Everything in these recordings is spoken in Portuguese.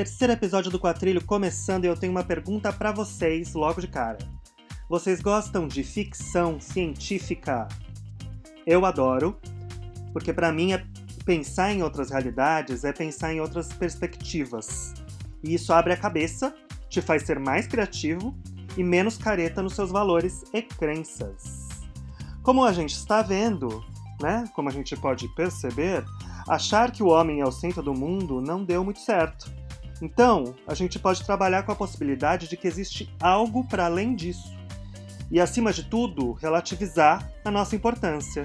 terceiro episódio do Quatrilho começando e eu tenho uma pergunta para vocês logo de cara. Vocês gostam de ficção científica? Eu adoro, porque para mim é pensar em outras realidades é pensar em outras perspectivas. E isso abre a cabeça, te faz ser mais criativo e menos careta nos seus valores e crenças. Como a gente está vendo, né? Como a gente pode perceber, achar que o homem é o centro do mundo não deu muito certo. Então, a gente pode trabalhar com a possibilidade de que existe algo para além disso. E, acima de tudo, relativizar a nossa importância.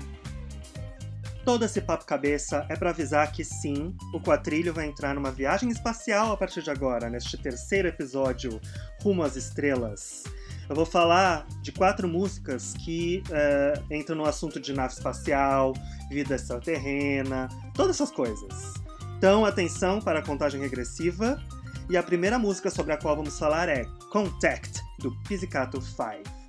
Todo esse papo cabeça é para avisar que sim, o Quatrilho vai entrar numa viagem espacial a partir de agora, neste terceiro episódio rumo às estrelas. Eu vou falar de quatro músicas que uh, entram no assunto de nave espacial, vida extraterrena, todas essas coisas. Então, atenção para a contagem regressiva. E a primeira música sobre a qual vamos falar é Contact, do Pizzicato 5.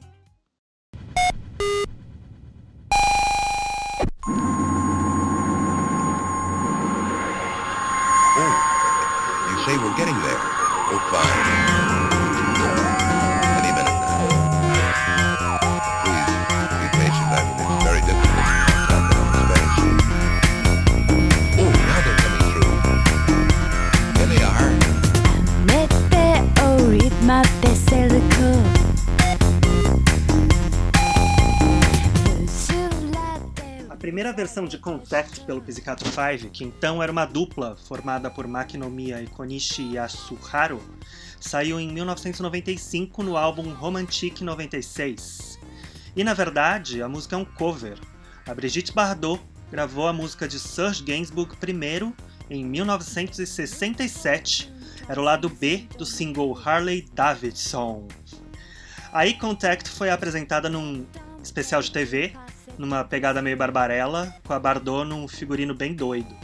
Primeira versão de Contact pelo Pizzicato 5, que então era uma dupla formada por Makinomiya e Konishi Yasuharu, saiu em 1995 no álbum Romantique 96. E na verdade, a música é um cover. A Brigitte Bardot gravou a música de Serge Gainsbourg primeiro em 1967. Era o lado B do single Harley Davidson. Aí Contact foi apresentada num especial de TV numa pegada meio barbarella, com a Bardot num figurino bem doido.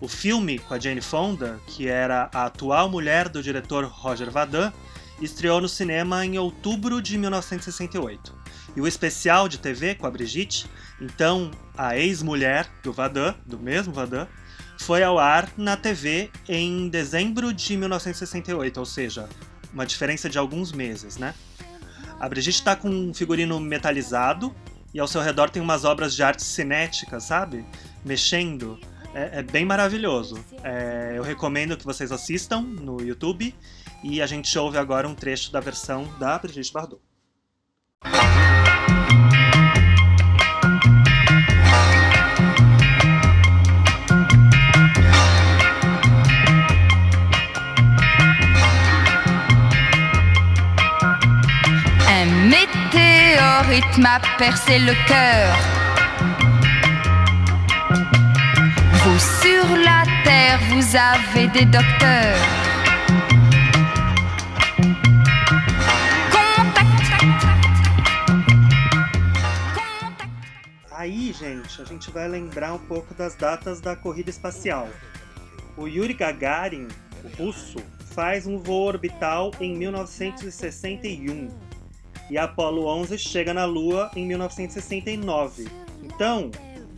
O filme com a Jane Fonda, que era a atual mulher do diretor Roger Vadim, estreou no cinema em outubro de 1968. E o especial de TV com a Brigitte, então a ex-mulher do Vadim, do mesmo Vadim, foi ao ar na TV em dezembro de 1968, ou seja, uma diferença de alguns meses, né? A Brigitte está com um figurino metalizado, e ao seu redor tem umas obras de arte cinética, sabe? Mexendo. É, é bem maravilhoso. É, eu recomendo que vocês assistam no YouTube e a gente ouve agora um trecho da versão da Brigitte Bardot. Rythme a percé le cœur. Vous sur la terre, vous avez des docteurs. Aí, gente, a gente vai lembrar um pouco das datas da corrida espacial. O Yuri Gagarin, o russo, faz um voo orbital em 1961 e a Apollo 11 chega na Lua em 1969. Então,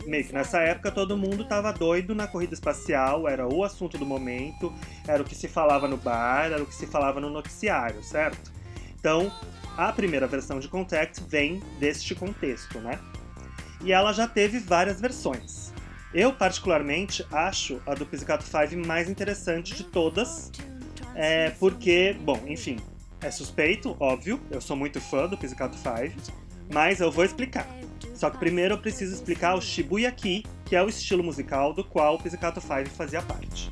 meio que nessa época todo mundo estava doido na corrida espacial, era o assunto do momento, era o que se falava no bar, era o que se falava no noticiário, certo? Então, a primeira versão de Contact vem deste contexto, né? E ela já teve várias versões. Eu, particularmente, acho a do Pizzicato 5 mais interessante de todas, é, porque, bom, enfim, é suspeito, óbvio, eu sou muito fã do Pizzicato 5, mas eu vou explicar. Só que primeiro eu preciso explicar o Shibuyaki, que é o estilo musical do qual o Pizzicato 5 fazia parte.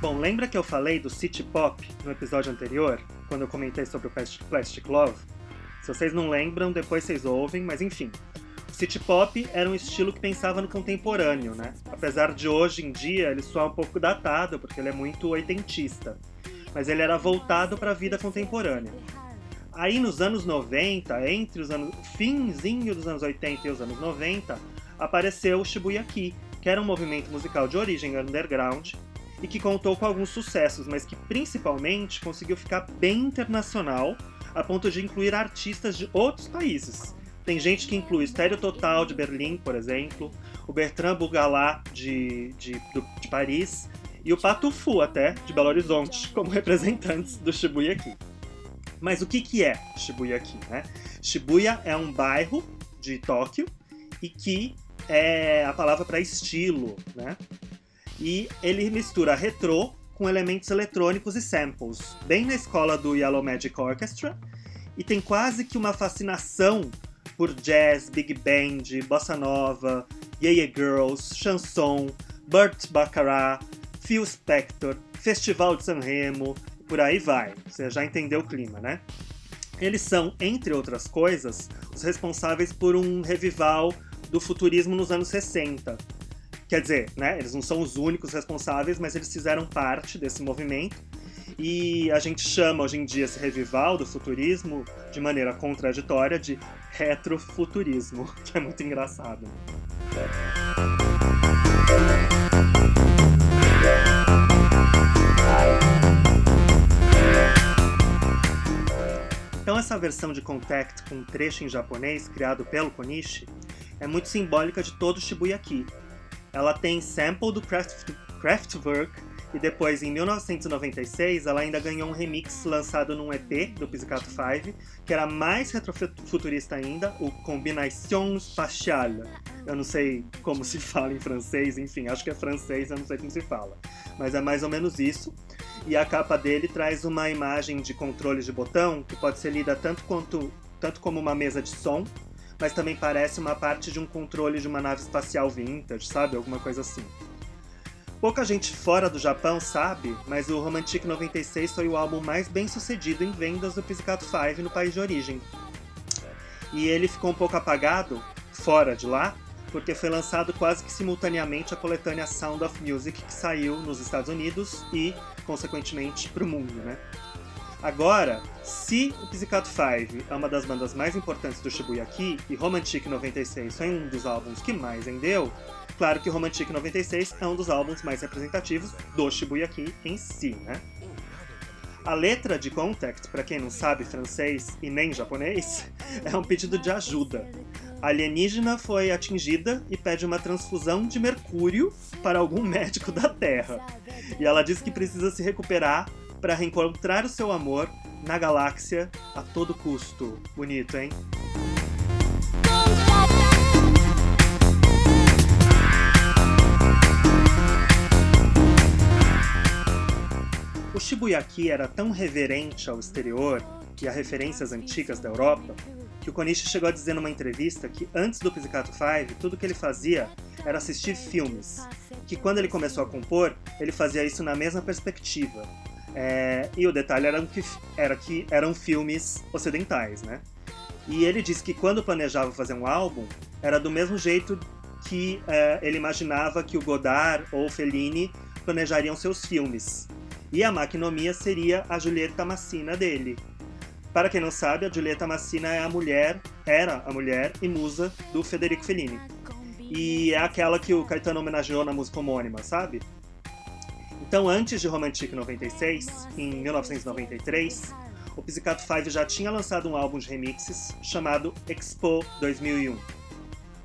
Bom, lembra que eu falei do City Pop no episódio anterior, quando eu comentei sobre o Plastic Love? Se vocês não lembram, depois vocês ouvem, mas enfim. O City Pop era um estilo que pensava no contemporâneo, né? Apesar de hoje em dia ele soar um pouco datado, porque ele é muito oitentista. Mas ele era voltado para a vida contemporânea. Aí nos anos 90, entre os anos finzinho dos anos 80 e os anos 90, apareceu o Shibuyaki, que era um movimento musical de origem underground e que contou com alguns sucessos, mas que principalmente conseguiu ficar bem internacional a ponto de incluir artistas de outros países. Tem gente que inclui Estéreo Total de Berlim, por exemplo, o Bertrand Bougalat de, de, de Paris e o Patufu até de Belo Horizonte como representantes do Shibuya Ki. Mas o que, que é Shibuya Ki, né? Shibuya é um bairro de Tóquio e Ki é a palavra para estilo, né? E ele mistura retrô com elementos eletrônicos e samples, bem na escola do Yellow Magic Orchestra, e tem quase que uma fascinação por jazz, big band, bossa nova, Yeah Yeah Girls, chanson, Burt Baccarat, Phil Spector, Festival de San Remo, por aí vai. Você já entendeu o clima, né? Eles são, entre outras coisas, os responsáveis por um revival do futurismo nos anos 60. Quer dizer, né, eles não são os únicos responsáveis, mas eles fizeram parte desse movimento. E a gente chama hoje em dia esse revival do futurismo, de maneira contraditória, de retrofuturismo, que é muito engraçado. Então essa versão de Contact com trecho em japonês criado pelo Konishi é muito simbólica de todo o Shibuya Ki. Ela tem sample do Kraft, Kraftwerk e depois, em 1996, ela ainda ganhou um remix lançado num EP do Pizzicato 5, que era mais retrofuturista ainda, o Combination Spatial. Eu não sei como se fala em francês, enfim, acho que é francês, eu não sei como se fala. Mas é mais ou menos isso. E a capa dele traz uma imagem de controle de botão que pode ser lida tanto, quanto, tanto como uma mesa de som, mas também parece uma parte de um controle de uma nave espacial vintage, sabe? Alguma coisa assim. Pouca gente fora do Japão sabe, mas o Romantic 96 foi o álbum mais bem sucedido em vendas do Pizzicato 5 no país de origem. E ele ficou um pouco apagado, fora de lá, porque foi lançado quase que simultaneamente a coletânea Sound of Music, que saiu nos Estados Unidos e, consequentemente, para o mundo, né? Agora, se o Pizzicato 5 é uma das bandas mais importantes do Shibuya Ki e Romantic 96 foi um dos álbuns que mais vendeu, claro que Romantic 96 é um dos álbuns mais representativos do Shibuya Ki em si, né? A letra de Contact, para quem não sabe francês e nem japonês, é um pedido de ajuda. A alienígena foi atingida e pede uma transfusão de mercúrio para algum médico da Terra. E ela diz que precisa se recuperar para reencontrar o seu amor na galáxia a todo custo. Bonito, hein? O Shibuyaki era tão reverente ao exterior e a referências antigas da Europa que o Konishi chegou a dizer numa entrevista que antes do Pizzicato 5, tudo que ele fazia era assistir filmes. Que quando ele começou a compor, ele fazia isso na mesma perspectiva. É, e o detalhe era que, era que eram filmes ocidentais, né? E ele disse que quando planejava fazer um álbum, era do mesmo jeito que é, ele imaginava que o Godard ou Fellini planejariam seus filmes. E a Maquinomia seria a Julieta Massina dele. Para quem não sabe, a Julieta Massina é a mulher, era a mulher e musa do Federico Fellini. E é aquela que o Caetano homenageou na música homônima, sabe? Então, antes de Romantic 96, em 1993, o Pizzicato 5 já tinha lançado um álbum de remixes chamado Expo 2001.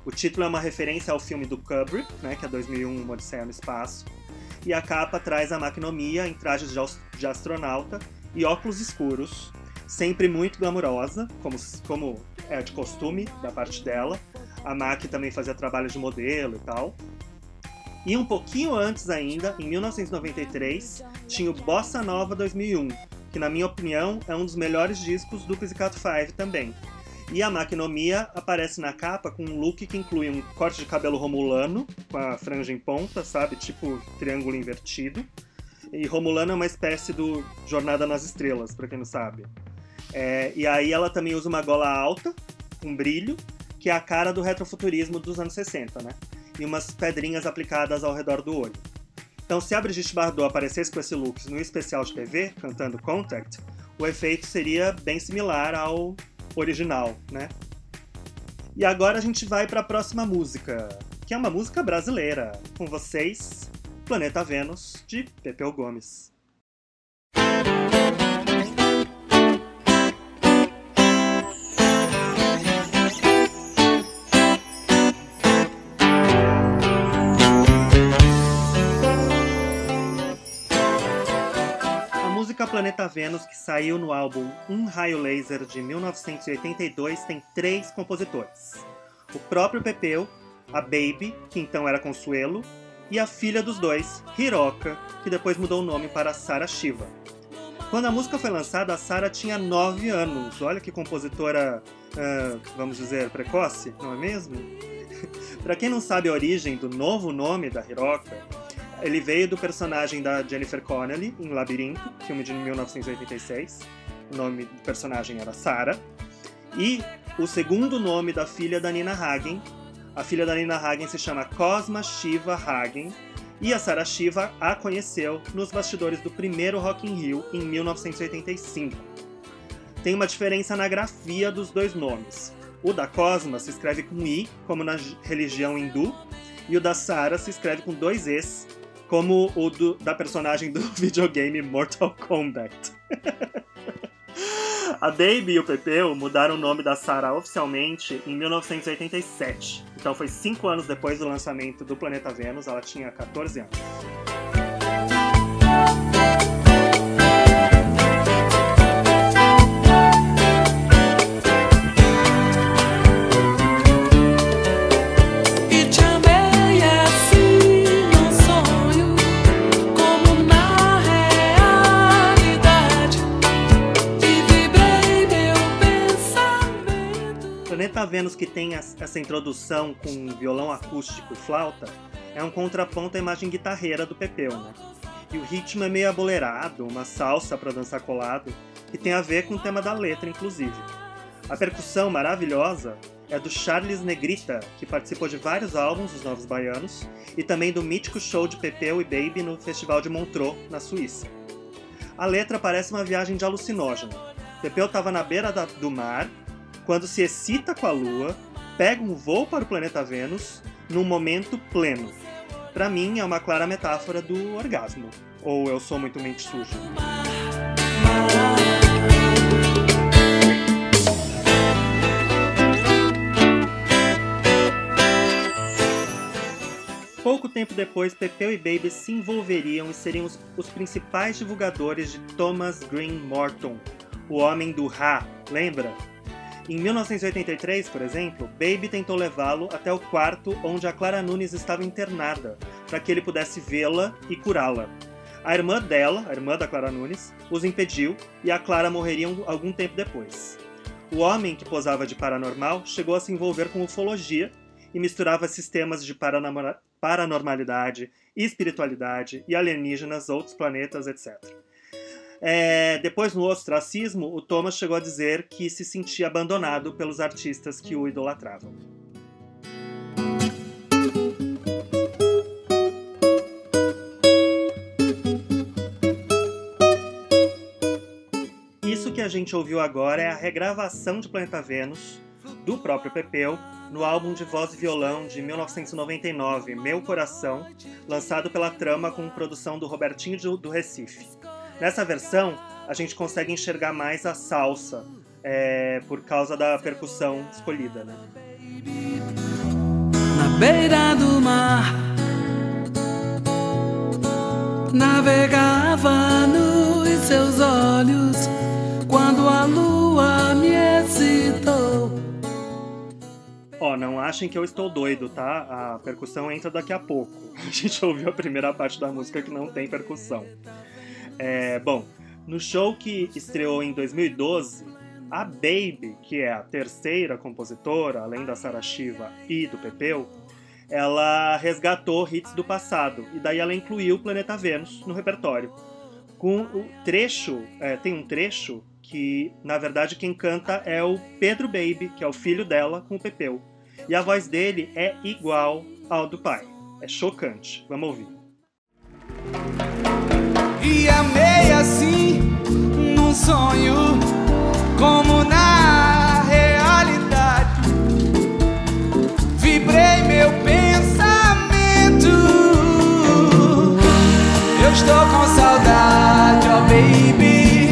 O título é uma referência ao filme do Kubrick, né, que é 2001, Uma Odisseia no Espaço, e a capa traz a Maquinomia em trajes de, astronauta e óculos escuros, sempre muito glamurosa, como, como é de costume da parte dela. A Mac também fazia trabalho de modelo e tal. E um pouquinho antes ainda, em 1993, tinha o Bossa Nova 2001, que na minha opinião é um dos melhores discos do Pizzicato 5 também. E a Maquinomia aparece na capa com um look que inclui um corte de cabelo romulano, com a franja em ponta, sabe? Tipo triângulo invertido. E Romulano é uma espécie do Jornada nas Estrelas, pra quem não sabe. É, e aí ela também usa uma gola alta, com brilho, que é a cara do retrofuturismo dos anos 60, né? E umas pedrinhas aplicadas ao redor do olho. Então, se a Brigitte Bardot aparecesse com esse look no especial de TV, cantando Contact, o efeito seria bem similar ao original, né? E agora a gente vai para a próxima música, que é uma música brasileira. Com vocês, Planeta Vênus, de Pepeu Gomes. Planeta Vênus, que saiu no álbum Um Raio Laser de 1982, tem três compositores: o próprio Pepeu, a Baby, que então era Consuelo, e a filha dos dois, Hiroka, que depois mudou o nome para Sara Shiva. Quando a música foi lançada, a Sara tinha 9 anos. Olha que compositora, uh, vamos dizer, precoce, não é mesmo? Para quem não sabe a origem do novo nome da Hiroka, ele veio do personagem da Jennifer Connelly em Labirinto, filme de 1986. O nome do personagem era Sarah. E o segundo nome da filha da Nina Hagen. A filha da Nina Hagen se chama Cosma Shiva Hagen. E a Sarah Shiva a conheceu nos bastidores do primeiro Rock in Rio em 1985. Tem uma diferença na grafia dos dois nomes. O da Cosma se escreve com I, como na religião hindu, e o da Sarah se escreve com dois Es, como o do, da personagem do videogame Mortal Kombat. A Baby e o Pepeu mudaram o nome da Sarah oficialmente em 1987. Então foi cinco anos depois do lançamento do Planeta Vênus, ela tinha 14 anos. Vênus, que tem essa introdução com violão acústico e flauta, é um contraponto à imagem guitarreira do Pepeu, né? E o ritmo é meio abolerado, uma salsa para dançar colado, que tem a ver com o tema da letra, inclusive. A percussão maravilhosa é do Charles Negrita, que participou de vários álbuns dos Novos Baianos, e também do mítico show de Pepeu e Baby no Festival de Montreux, na Suíça. A letra parece uma viagem de alucinógeno. Pepeu estava na beira da- do mar, quando se excita com a Lua, pega um voo para o planeta Vênus, num momento pleno. Pra mim, é uma clara metáfora do orgasmo. Ou eu sou muito mente suja. Pouco tempo depois, Pepeu e Baby se envolveriam e seriam os, os principais divulgadores de Thomas Green Morton, o homem do Ra, lembra? Em 1983, por exemplo, Baby tentou levá-lo até o quarto onde a Clara Nunes estava internada, para que ele pudesse vê-la e curá-la. A irmã dela, a irmã da Clara Nunes, os impediu e a Clara morreria um- algum tempo depois. O homem que posava de paranormal chegou a se envolver com ufologia e misturava sistemas de paranormalidade, espiritualidade e alienígenas, outros planetas, etc. É, depois, no ostracismo, o Thomas chegou a dizer que se sentia abandonado pelos artistas que o idolatravam. Isso que a gente ouviu agora é a regravação de Planeta Vênus, do próprio Pepeu, no álbum de voz e violão de 1999, Meu Coração, lançado pela Trama com produção do Robertinho do- do Recife. Nessa versão, a gente consegue enxergar mais a salsa, é, por causa da percussão escolhida, né? na beira do mar. Navegava nos seus olhos quando a lua me excitou. Ó, não achem que eu estou doido, tá? A percussão entra daqui a pouco. A gente ouviu a primeira parte da música que não tem percussão. É, bom, no show que estreou em 2012, a Baby, que é a terceira compositora, além da Sarah Shiva e do Pepeu, ela resgatou hits do passado e daí ela incluiu o Planeta Vênus no repertório. Com o trecho, é, tem um trecho que, na verdade, quem canta é o Pedro Baby, que é o filho dela, com o Pepeu. E a voz dele é igual ao do pai. É chocante. Vamos ouvir. E amei assim, num sonho, como na realidade. Vibrei meu pensamento. Eu estou com saudade, ó baby.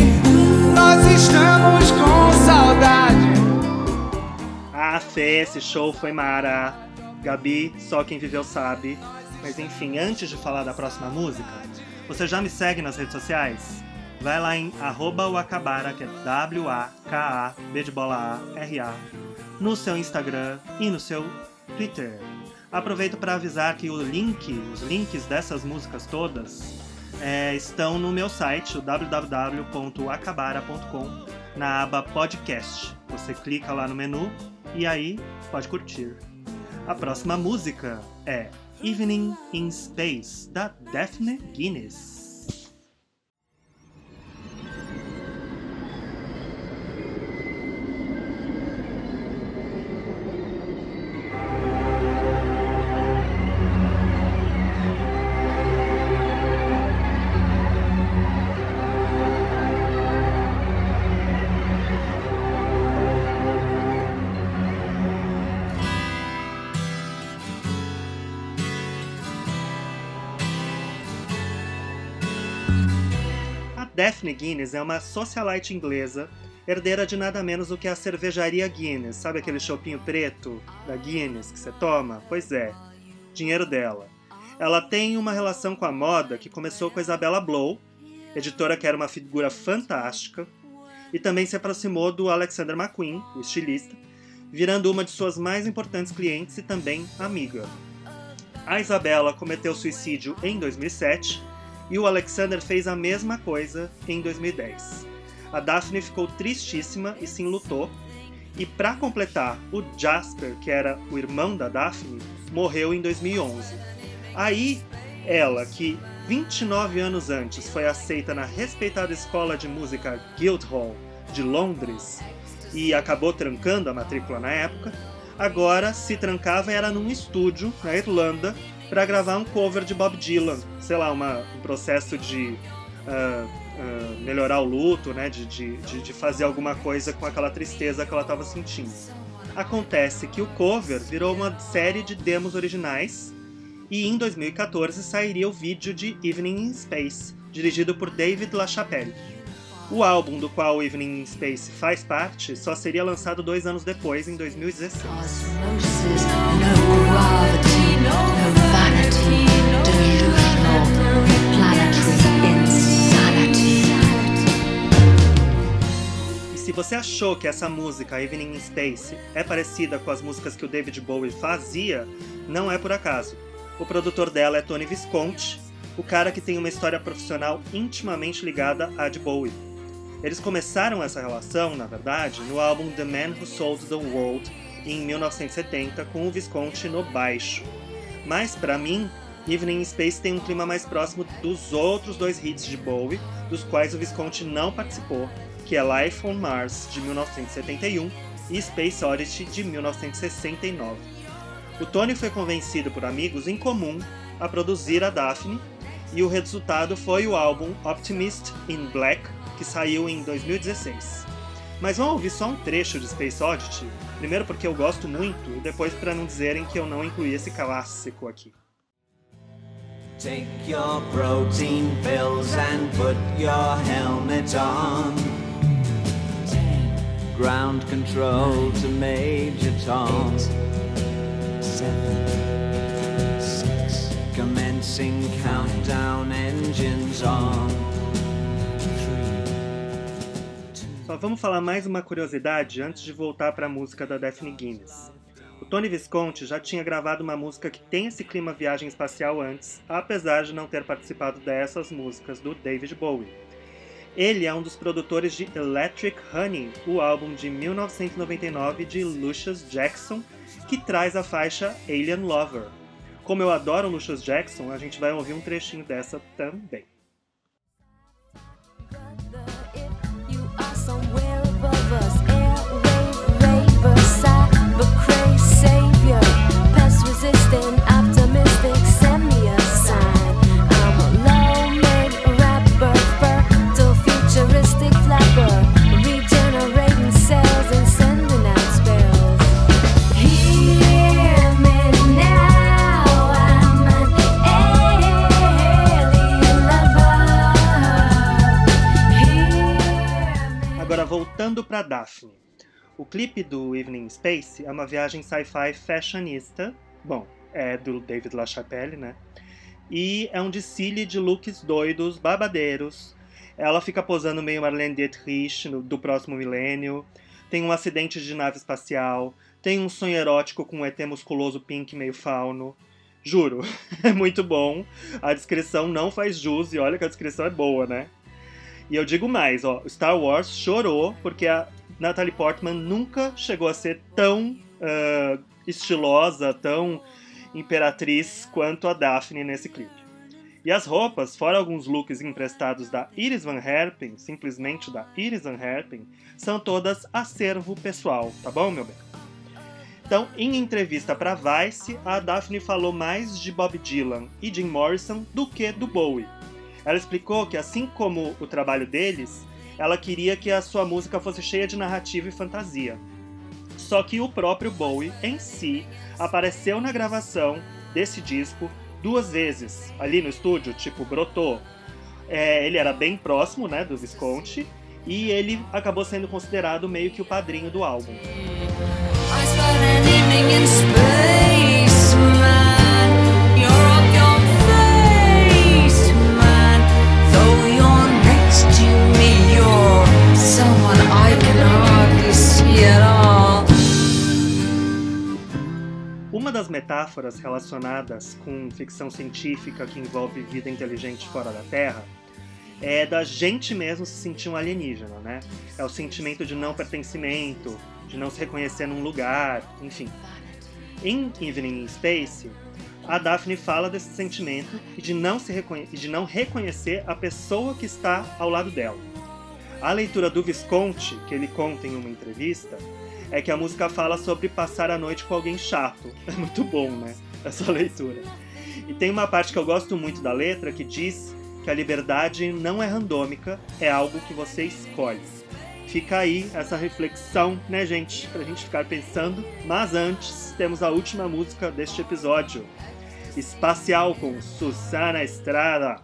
Nós estamos com saudade. Ah, Fê, esse show foi mara. Gabi, só quem viveu sabe. Mas enfim, antes de falar da próxima música, você já me segue nas redes sociais? vai lá em wakabara, que é W-A-K-A-B de bola A-R-A, no seu Instagram e no seu Twitter. Aproveito para avisar que o link, os links dessas músicas todas é, estão no meu site, www.acabara.com, na aba podcast. Você clica lá no menu e aí pode curtir. A próxima música é Evening in Space, da Daphne Guinness. Daphne Guinness é uma socialite inglesa, herdeira de nada menos do que a cervejaria Guinness. Sabe aquele chopinho preto da Guinness que você toma? Pois é, dinheiro dela. Ela tem uma relação com a moda que começou com a Isabella Blow, editora que era uma figura fantástica, e também se aproximou do Alexander McQueen, o estilista, virando uma de suas mais importantes clientes e também amiga. A Isabella cometeu suicídio em 2007 e o Alexander fez a mesma coisa em 2010. A Daphne ficou tristíssima e se enlutou, e para completar, o Jasper, que era o irmão da Daphne, morreu em 2011. Aí, ela, que 29 anos antes foi aceita na respeitada escola de música Guildhall de Londres e acabou trancando a matrícula na época, agora se trancava era num estúdio na Irlanda para gravar um cover de Bob Dylan, sei lá, uma, um processo de ah, ah, melhorar o luto, né, de, de, de fazer alguma coisa com aquela tristeza que ela estava sentindo. Acontece que o cover virou uma série de demos originais e em 2014 sairia o vídeo de Evening in Space, dirigido por David LaChapelle. O álbum do qual Evening in Space faz parte só seria lançado dois anos depois, em 2016. Se você achou que essa música, Evening in Space, é parecida com as músicas que o David Bowie fazia, não é por acaso. O produtor dela é Tony Visconti, o cara que tem uma história profissional intimamente ligada à de Bowie. Eles começaram essa relação, na verdade, no álbum The Man Who Sold the World, em 1970, com o Visconti no baixo. Mas, para mim, Evening in Space tem um clima mais próximo dos outros dois hits de Bowie, dos quais o Visconti não participou, que é Life on Mars, de 1971, e Space Oddity, de 1969. O Tony foi convencido por amigos em comum a produzir a Daphne, e o resultado foi o álbum Optimist in Black, que saiu em 2016. Mas vamos ouvir só um trecho de Space Oddity, primeiro porque eu gosto muito, e depois para não dizerem que eu não incluí esse clássico aqui. Take your protein pills and put your helmet on. Ground control to Major Tom. Seven, six. Commencing countdown, engines on. Só vamos falar mais uma curiosidade antes de voltar para a música da Daphne Guinness. O Tony Visconti já tinha gravado uma música que tem esse clima viagem espacial antes, apesar de não ter participado dessas músicas do David Bowie. Ele é um dos produtores de Electric Honey, o álbum de 1999 de Lucius Jackson, que traz a faixa Alien Lover. Como eu adoro Lucius Jackson, a gente vai ouvir um trechinho dessa também. O clipe do Evening Space é uma viagem sci-fi fashionista, bom, é do David LaChapelle, né? E é um desfile de looks doidos, babadeiros. Ela fica posando meio Marlene Dietrich no- do próximo milênio. Tem um acidente de nave espacial. Tem um sonho erótico com um ET musculoso pink meio fauno. Juro, é muito bom. A descrição não faz jus e olha que a descrição é boa, né? E eu digo mais, ó, Star Wars chorou porque a Natalie Portman nunca chegou a ser tão ah, estilosa, tão imperatriz quanto a Daphne nesse clipe. E as roupas, fora alguns looks emprestados da Iris Van Herpen, simplesmente da Iris Van Herpen, são todas acervo pessoal, tá bom, meu bem? Então, em entrevista para Vice, a Daphne falou mais de Bob Dylan e Jim Morrison do que do Bowie. Ela explicou que, assim como o trabalho deles, ela queria que a sua música fosse cheia de narrativa e fantasia. Só que o próprio Bowie, em si, apareceu na gravação desse disco duas vezes, ali no estúdio, tipo, brotou. É, ele era bem próximo, né, do Visconti, e ele acabou sendo considerado meio que o padrinho do álbum. I das metáforas relacionadas com ficção científica que envolve vida inteligente fora da Terra é da gente mesmo se sentir um alienígena, né? É o sentimento de não pertencimento, de não se reconhecer num lugar, enfim. Em Evening in Space, a Daphne fala desse sentimento e de não, se reconhe- de não reconhecer a pessoa que está ao lado dela. A leitura do Visconti, que ele conta em uma entrevista, é que a música fala sobre passar a noite com alguém chato. É muito bom, né? Essa leitura. E tem uma parte que eu gosto muito da letra que diz que a liberdade não é randômica, é algo que você escolhe. Fica aí essa reflexão, né, gente? Pra gente ficar pensando. Mas antes, temos a última música deste episódio: Espacial com Susana Estrada.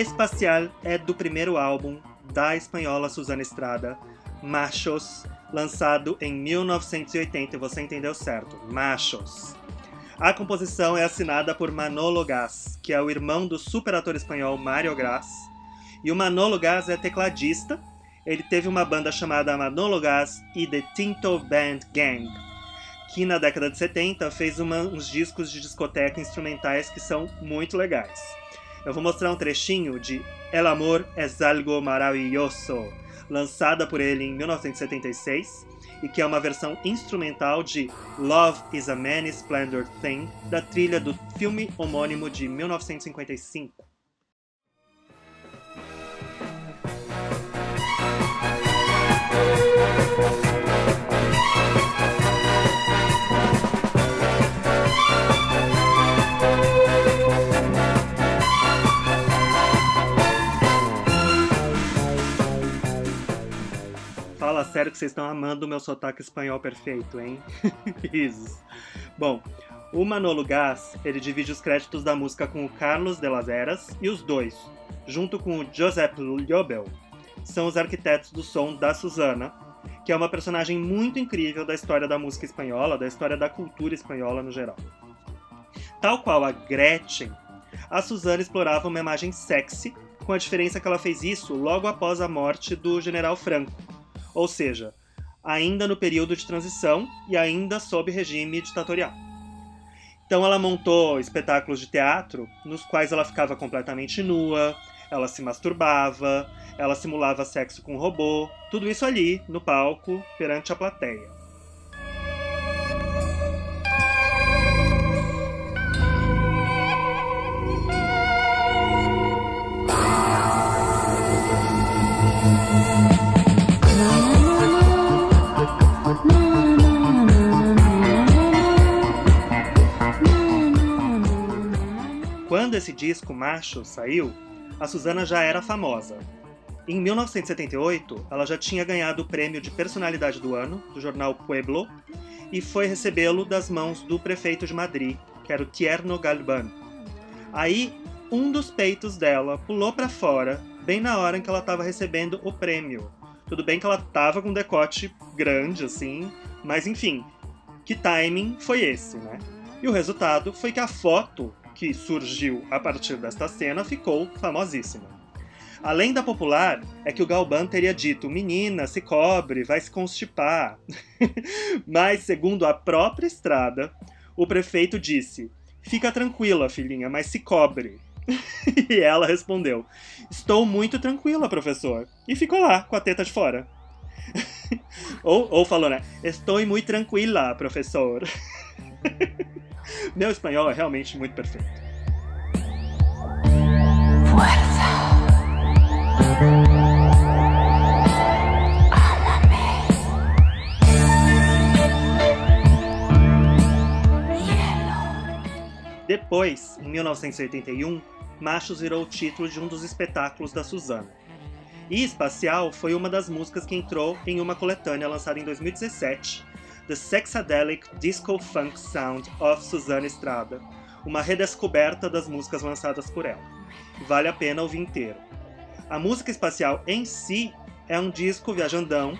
Espacial é do primeiro álbum da espanhola Susana Estrada, Machos, lançado em 1980, e você entendeu certo, Machos. A composição é assinada por Manolo Gas, que é o irmão do super ator espanhol Mario Gas. E o Manolo Gas é tecladista. Ele teve uma banda chamada Manolo Gas e The Tinto Band Gang, que na década de 70 fez uma- uns discos de discoteca instrumentais que são muito legais. Eu vou mostrar um trechinho de El Amor es algo maravilloso, lançada por ele em 1976, e que é uma versão instrumental de Love is a Many Splendor Thing, da trilha do filme homônimo de 1955. Fala sério que vocês estão amando o meu sotaque espanhol perfeito, hein? Risos. Bom, o Manolo Gas, ele divide os créditos da música com o Carlos de las Heras e os dois, junto com o Josep Llobel, são os arquitetos do som da Susana, que é uma personagem muito incrível da história da música espanhola, da história da cultura espanhola no geral. Tal qual a Gretchen, a Susana explorava uma imagem sexy, com a diferença que ela fez isso logo após a morte do General Franco, ou seja, ainda no período de transição e ainda sob regime ditatorial. Então ela montou espetáculos de teatro nos quais ela ficava completamente nua, ela se masturbava, ela simulava sexo com um robô, tudo isso ali no palco perante a plateia. Esse disco Macho saiu, a Susana já era famosa. Em 1978, ela já tinha ganhado o prêmio de personalidade do ano do jornal Pueblo e foi recebê-lo das mãos do prefeito de Madrid, que era o Tierno Galban. Aí, um dos peitos dela pulou pra fora, bem na hora em que ela estava recebendo o prêmio. Tudo bem que ela tava com um decote grande, assim, mas enfim, que timing foi esse, né? E o resultado foi que a foto que surgiu a partir desta cena ficou famosíssima. A lenda popular é que o Galban teria dito: menina, se cobre, vai se constipar. mas, segundo a própria estrada, o prefeito disse: fica tranquila, filhinha, mas se cobre. e ela respondeu: Estou muito tranquila, professor. E ficou lá, com a teta de fora. ou, ou falou, né? Estou muito tranquila, professor. Meu espanhol é realmente muito perfeito. Depois, em 1981, Machos virou o título de um dos espetáculos da Suzana. E Espacial foi uma das músicas que entrou em uma coletânea lançada em 2017, The Sexadelic Disco Funk Sound of Suzana Estrada, uma redescoberta das músicas lançadas por ela. Vale a pena ouvir inteiro. A música espacial em si é um disco viajandão,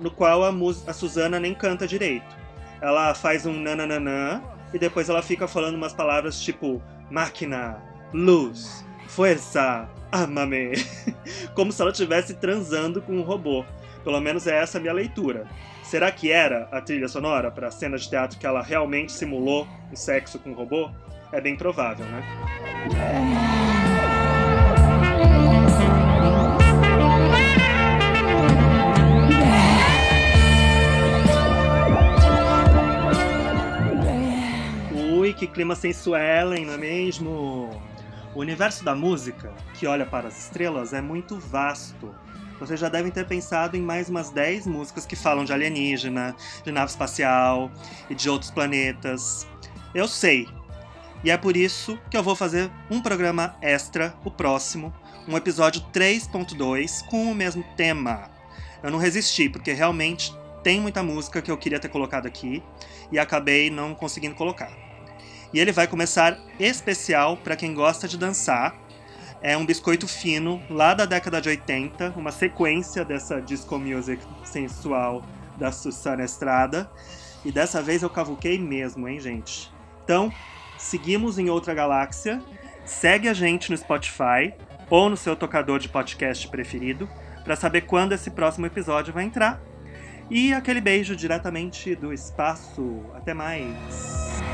no qual a, a Suzana nem canta direito. Ela faz um nananana e depois ela fica falando umas palavras tipo máquina, luz, força, amame. Como se ela estivesse transando com um robô. Pelo menos é essa a minha leitura. Será que era a trilha sonora para a cena de teatro que ela realmente simulou o sexo com um robô? É bem provável, né? Ui, que clima sensual, hein, não é mesmo? O universo da música, que olha para as estrelas, é muito vasto. Vocês já devem ter pensado em mais umas 10 músicas que falam de alienígena, de nave espacial e de outros planetas. Eu sei. E é por isso que eu vou fazer um programa extra, o próximo, um episódio 3.2 com o mesmo tema. Eu não resisti, porque realmente tem muita música que eu queria ter colocado aqui e acabei não conseguindo colocar. E ele vai começar especial para quem gosta de dançar. É um biscoito fino lá da década de 80, uma sequência dessa disco music sensual da Susana Estrada. E dessa vez eu cavuquei mesmo, hein, gente? Então, seguimos em outra galáxia. Segue a gente no Spotify ou no seu tocador de podcast preferido para saber quando esse próximo episódio vai entrar. E aquele beijo diretamente do espaço. Até mais!